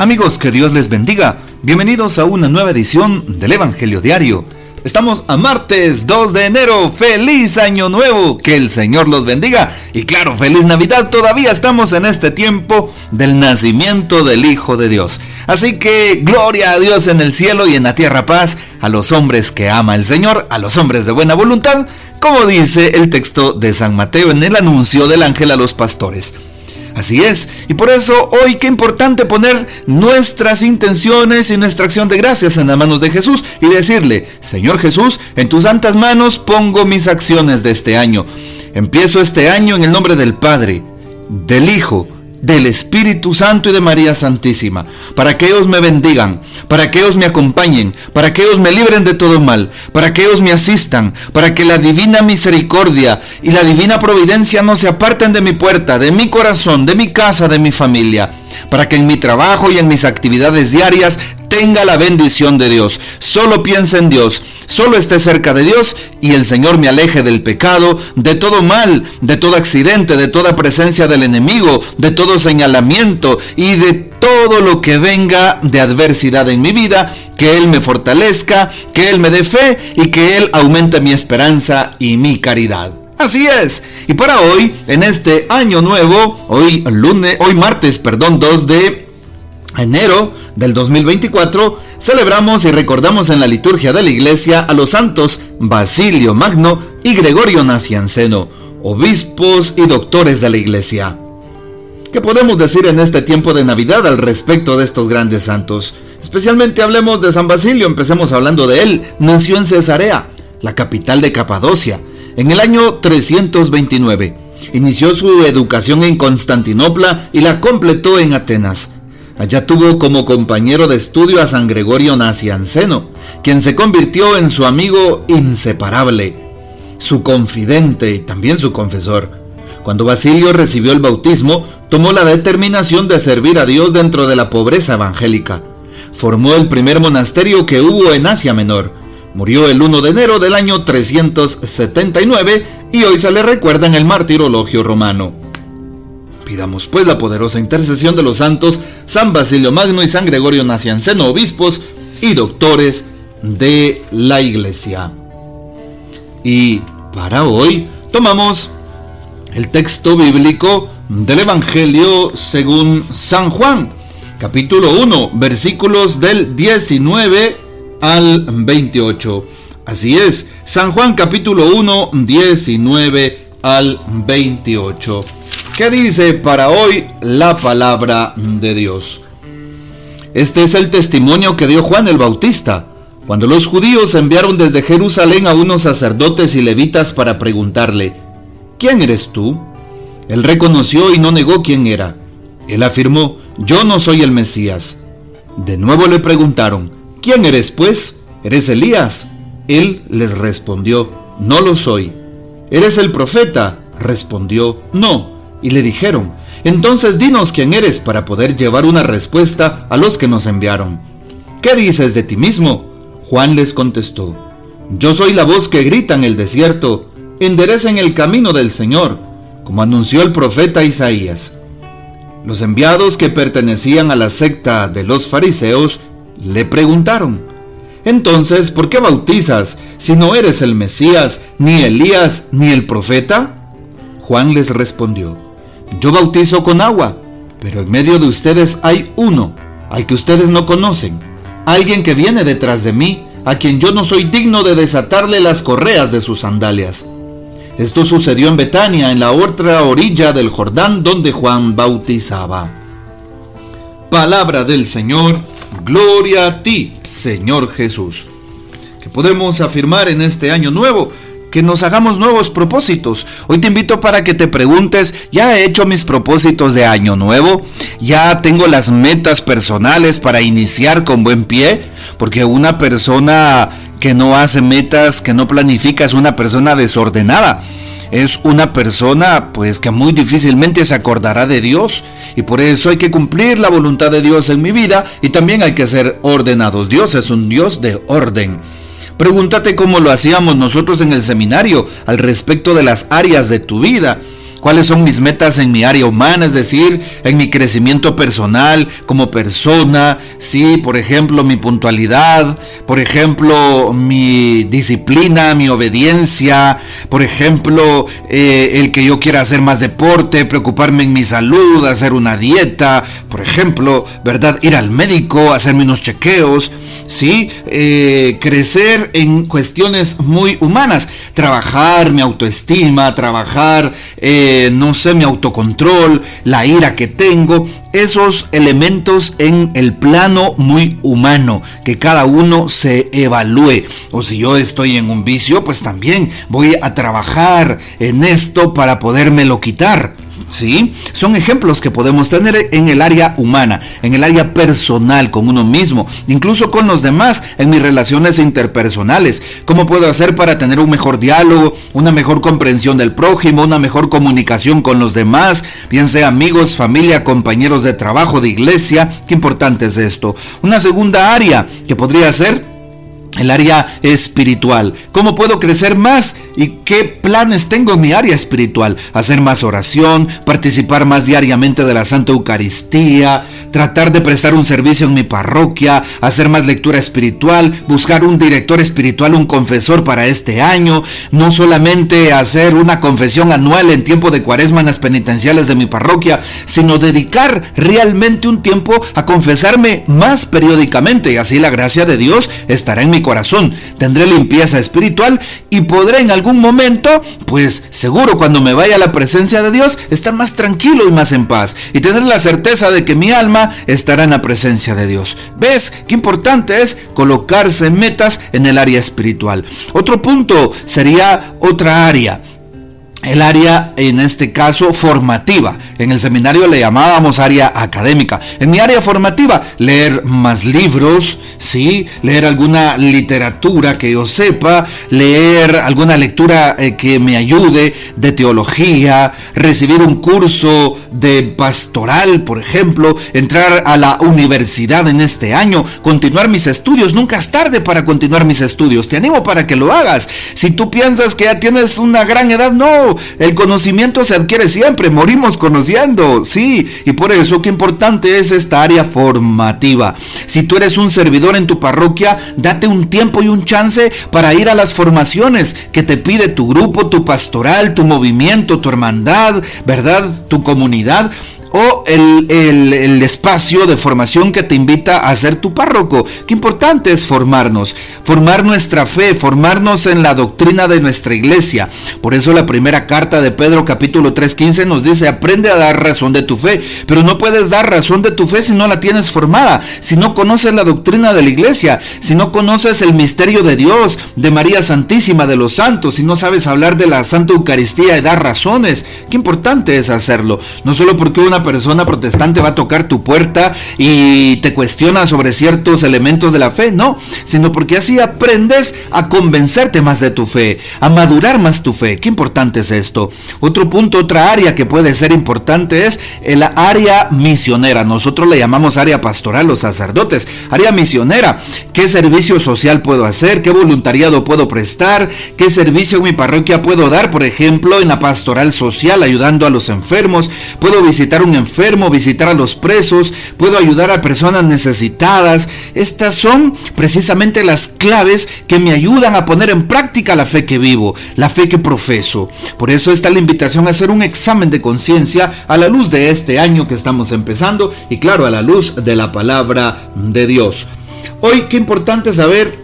Amigos, que Dios les bendiga. Bienvenidos a una nueva edición del Evangelio Diario. Estamos a martes 2 de enero. ¡Feliz Año Nuevo! Que el Señor los bendiga. Y claro, feliz Navidad. Todavía estamos en este tiempo del nacimiento del Hijo de Dios. Así que gloria a Dios en el cielo y en la tierra paz a los hombres que ama el Señor, a los hombres de buena voluntad, como dice el texto de San Mateo en el anuncio del ángel a los pastores. Así es, y por eso hoy qué importante poner nuestras intenciones y nuestra acción de gracias en las manos de Jesús y decirle, Señor Jesús, en tus santas manos pongo mis acciones de este año. Empiezo este año en el nombre del Padre, del Hijo, del Espíritu Santo y de María Santísima, para que ellos me bendigan, para que ellos me acompañen, para que ellos me libren de todo mal, para que ellos me asistan, para que la divina misericordia y la divina providencia no se aparten de mi puerta, de mi corazón, de mi casa, de mi familia, para que en mi trabajo y en mis actividades diarias tenga la bendición de Dios. Solo piense en Dios, solo esté cerca de Dios y el Señor me aleje del pecado, de todo mal, de todo accidente, de toda presencia del enemigo, de todo señalamiento y de todo lo que venga de adversidad en mi vida, que Él me fortalezca, que Él me dé fe y que Él aumente mi esperanza y mi caridad. Así es. Y para hoy, en este año nuevo, hoy lunes, hoy martes, perdón, 2 de enero del 2024, celebramos y recordamos en la liturgia de la iglesia a los santos Basilio Magno y Gregorio Nacianceno, obispos y doctores de la iglesia. ¿Qué podemos decir en este tiempo de Navidad al respecto de estos grandes santos? Especialmente hablemos de San Basilio, empecemos hablando de él. Nació en Cesarea, la capital de Capadocia, en el año 329. Inició su educación en Constantinopla y la completó en Atenas. Allá tuvo como compañero de estudio a San Gregorio Nacianceno, quien se convirtió en su amigo inseparable, su confidente y también su confesor. Cuando Basilio recibió el bautismo, tomó la determinación de servir a Dios dentro de la pobreza evangélica. Formó el primer monasterio que hubo en Asia Menor. Murió el 1 de enero del año 379 y hoy se le recuerda en el martirologio romano. Pidamos pues la poderosa intercesión de los santos San Basilio Magno y San Gregorio Nacianceno, obispos y doctores de la Iglesia. Y para hoy tomamos el texto bíblico del Evangelio según San Juan, capítulo 1, versículos del 19 al 28. Así es, San Juan capítulo 1, 19 al 28. ¿Qué dice para hoy la palabra de Dios? Este es el testimonio que dio Juan el Bautista, cuando los judíos enviaron desde Jerusalén a unos sacerdotes y levitas para preguntarle, ¿quién eres tú? Él reconoció y no negó quién era. Él afirmó, yo no soy el Mesías. De nuevo le preguntaron, ¿quién eres pues? ¿Eres Elías? Él les respondió, no lo soy. ¿Eres el profeta? Respondió, no y le dijeron, entonces dinos quién eres para poder llevar una respuesta a los que nos enviaron. ¿Qué dices de ti mismo? Juan les contestó, yo soy la voz que grita en el desierto, enderecen el camino del Señor, como anunció el profeta Isaías. Los enviados que pertenecían a la secta de los fariseos le preguntaron, entonces, ¿por qué bautizas si no eres el Mesías, ni Elías, ni el profeta? Juan les respondió, yo bautizo con agua, pero en medio de ustedes hay uno, al que ustedes no conocen, alguien que viene detrás de mí, a quien yo no soy digno de desatarle las correas de sus sandalias. Esto sucedió en Betania, en la otra orilla del Jordán, donde Juan bautizaba. Palabra del Señor, gloria a ti, Señor Jesús. Que podemos afirmar en este año nuevo que nos hagamos nuevos propósitos. Hoy te invito para que te preguntes, ¿ya he hecho mis propósitos de año nuevo? ¿Ya tengo las metas personales para iniciar con buen pie? Porque una persona que no hace metas, que no planifica, es una persona desordenada. Es una persona pues que muy difícilmente se acordará de Dios y por eso hay que cumplir la voluntad de Dios en mi vida y también hay que ser ordenados. Dios es un Dios de orden. Pregúntate cómo lo hacíamos nosotros en el seminario al respecto de las áreas de tu vida. Cuáles son mis metas en mi área humana, es decir, en mi crecimiento personal como persona, sí, por ejemplo, mi puntualidad, por ejemplo, mi disciplina, mi obediencia, por ejemplo, eh, el que yo quiera hacer más deporte, preocuparme en mi salud, hacer una dieta, por ejemplo, ¿verdad? Ir al médico, hacerme unos chequeos, ¿sí? Eh, crecer en cuestiones muy humanas, trabajar mi autoestima, trabajar, eh, no sé, mi autocontrol, la ira que tengo, esos elementos en el plano muy humano, que cada uno se evalúe. O si yo estoy en un vicio, pues también voy a trabajar en esto para podérmelo quitar. ¿Sí? Son ejemplos que podemos tener en el área humana, en el área personal, con uno mismo, incluso con los demás, en mis relaciones interpersonales. ¿Cómo puedo hacer para tener un mejor diálogo, una mejor comprensión del prójimo, una mejor comunicación con los demás, bien sea amigos, familia, compañeros de trabajo, de iglesia? Qué importante es esto. Una segunda área que podría ser el área espiritual. ¿Cómo puedo crecer más? ¿Y qué planes tengo en mi área espiritual? Hacer más oración, participar más diariamente de la Santa Eucaristía, tratar de prestar un servicio en mi parroquia, hacer más lectura espiritual, buscar un director espiritual, un confesor para este año, no solamente hacer una confesión anual en tiempo de cuaresma en las penitenciales de mi parroquia, sino dedicar realmente un tiempo a confesarme más periódicamente y así la gracia de Dios estará en mi corazón, tendré limpieza espiritual y podré en algún momento, pues seguro cuando me vaya a la presencia de Dios, estar más tranquilo y más en paz y tener la certeza de que mi alma estará en la presencia de Dios. ¿Ves qué importante es colocarse metas en el área espiritual? Otro punto sería otra área el área, en este caso, formativa. En el seminario le llamábamos área académica. En mi área formativa, leer más libros, ¿sí? Leer alguna literatura que yo sepa, leer alguna lectura eh, que me ayude de teología, recibir un curso de pastoral, por ejemplo, entrar a la universidad en este año, continuar mis estudios. Nunca es tarde para continuar mis estudios. Te animo para que lo hagas. Si tú piensas que ya tienes una gran edad, no el conocimiento se adquiere siempre, morimos conociendo, sí, y por eso qué importante es esta área formativa. Si tú eres un servidor en tu parroquia, date un tiempo y un chance para ir a las formaciones que te pide tu grupo, tu pastoral, tu movimiento, tu hermandad, ¿verdad? Tu comunidad o el, espacio de formación que te invita a ser tu párroco. Qué importante es formarnos, formar nuestra fe, formarnos en la doctrina de nuestra iglesia. Por eso la primera carta de Pedro capítulo 3.15 nos dice, aprende a dar razón de tu fe, pero no puedes dar razón de tu fe si no la tienes formada, si no conoces la doctrina de la iglesia, si no conoces el misterio de Dios, de María Santísima, de los santos, si no sabes hablar de la Santa Eucaristía y dar razones. Qué importante es hacerlo, no solo porque una persona protestante va a tocar tu puerta y te cuestiona sobre ciertos elementos de la fe, no, sino porque así aprendes a convencerte más de tu fe, a madurar más tu fe. Qué importante es esto. Otro punto, otra área que puede ser importante es el área misionera. Nosotros le llamamos área pastoral los sacerdotes, área misionera. ¿Qué servicio social puedo hacer? ¿Qué voluntariado puedo prestar? ¿Qué servicio en mi parroquia puedo dar? Por ejemplo, en la pastoral social, ayudando a los enfermos. Puedo visitar un enfermo, visitar a los presos, puedo ayudar a personas necesitadas. Estas son precisamente las claves que me ayudan a poner en práctica la fe que vivo, la fe que profeso. Por eso está la invitación a hacer un examen de conciencia a la luz de este año que estamos empezando y claro, a la luz de la palabra de Dios. Hoy qué importante saber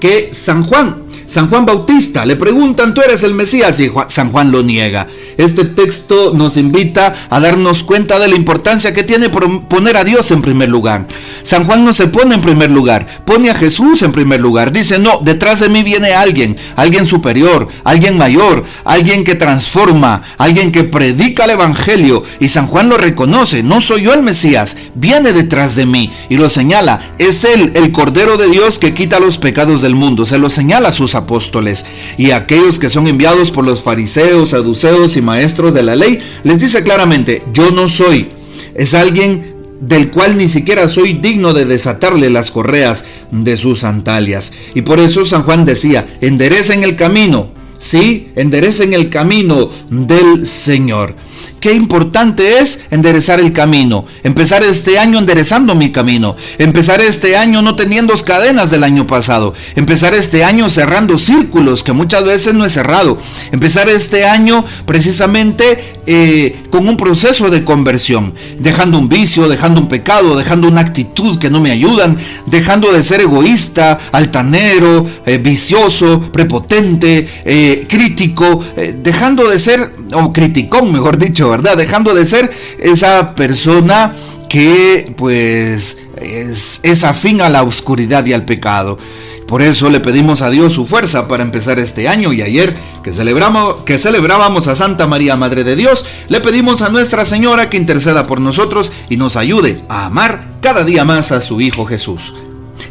que San Juan San Juan Bautista. Le preguntan, ¿tú eres el Mesías? Y San Juan lo niega. Este texto nos invita a darnos cuenta de la importancia que tiene poner a Dios en primer lugar. San Juan no se pone en primer lugar, pone a Jesús en primer lugar. Dice, no, detrás de mí viene alguien, alguien superior, alguien mayor, alguien que transforma, alguien que predica el Evangelio. Y San Juan lo reconoce, no soy yo el Mesías, viene detrás de mí. Y lo señala, es Él, el Cordero de Dios que quita los pecados del mundo. Se lo señala a sus apóstoles y aquellos que son enviados por los fariseos, saduceos y maestros de la ley, les dice claramente, yo no soy, es alguien del cual ni siquiera soy digno de desatarle las correas de sus sandalias. Y por eso San Juan decía, enderecen el camino, Sí, enderecen el camino del Señor. Qué importante es enderezar el camino. Empezar este año enderezando mi camino. Empezar este año no teniendo cadenas del año pasado. Empezar este año cerrando círculos que muchas veces no he cerrado. Empezar este año precisamente eh, con un proceso de conversión. Dejando un vicio, dejando un pecado, dejando una actitud que no me ayudan. Dejando de ser egoísta, altanero, eh, vicioso, prepotente, eh, crítico. dejando de ser, o criticón mejor dicho ¿verdad? Dejando de ser esa persona que pues es, afín a la oscuridad y al pecado. Por eso le pedimos a Dios su fuerza para empezar este año y ayer que celebramos que celebrábamos a Santa María Madre de Dios, le pedimos a Nuestra Señora que interceda por nosotros y nos ayude a amar cada día más a su Hijo Jesús.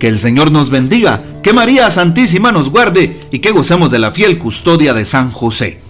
Que el Señor nos bendiga, que María Santísima nos guarde y que gocemos de la fiel custodia de San José.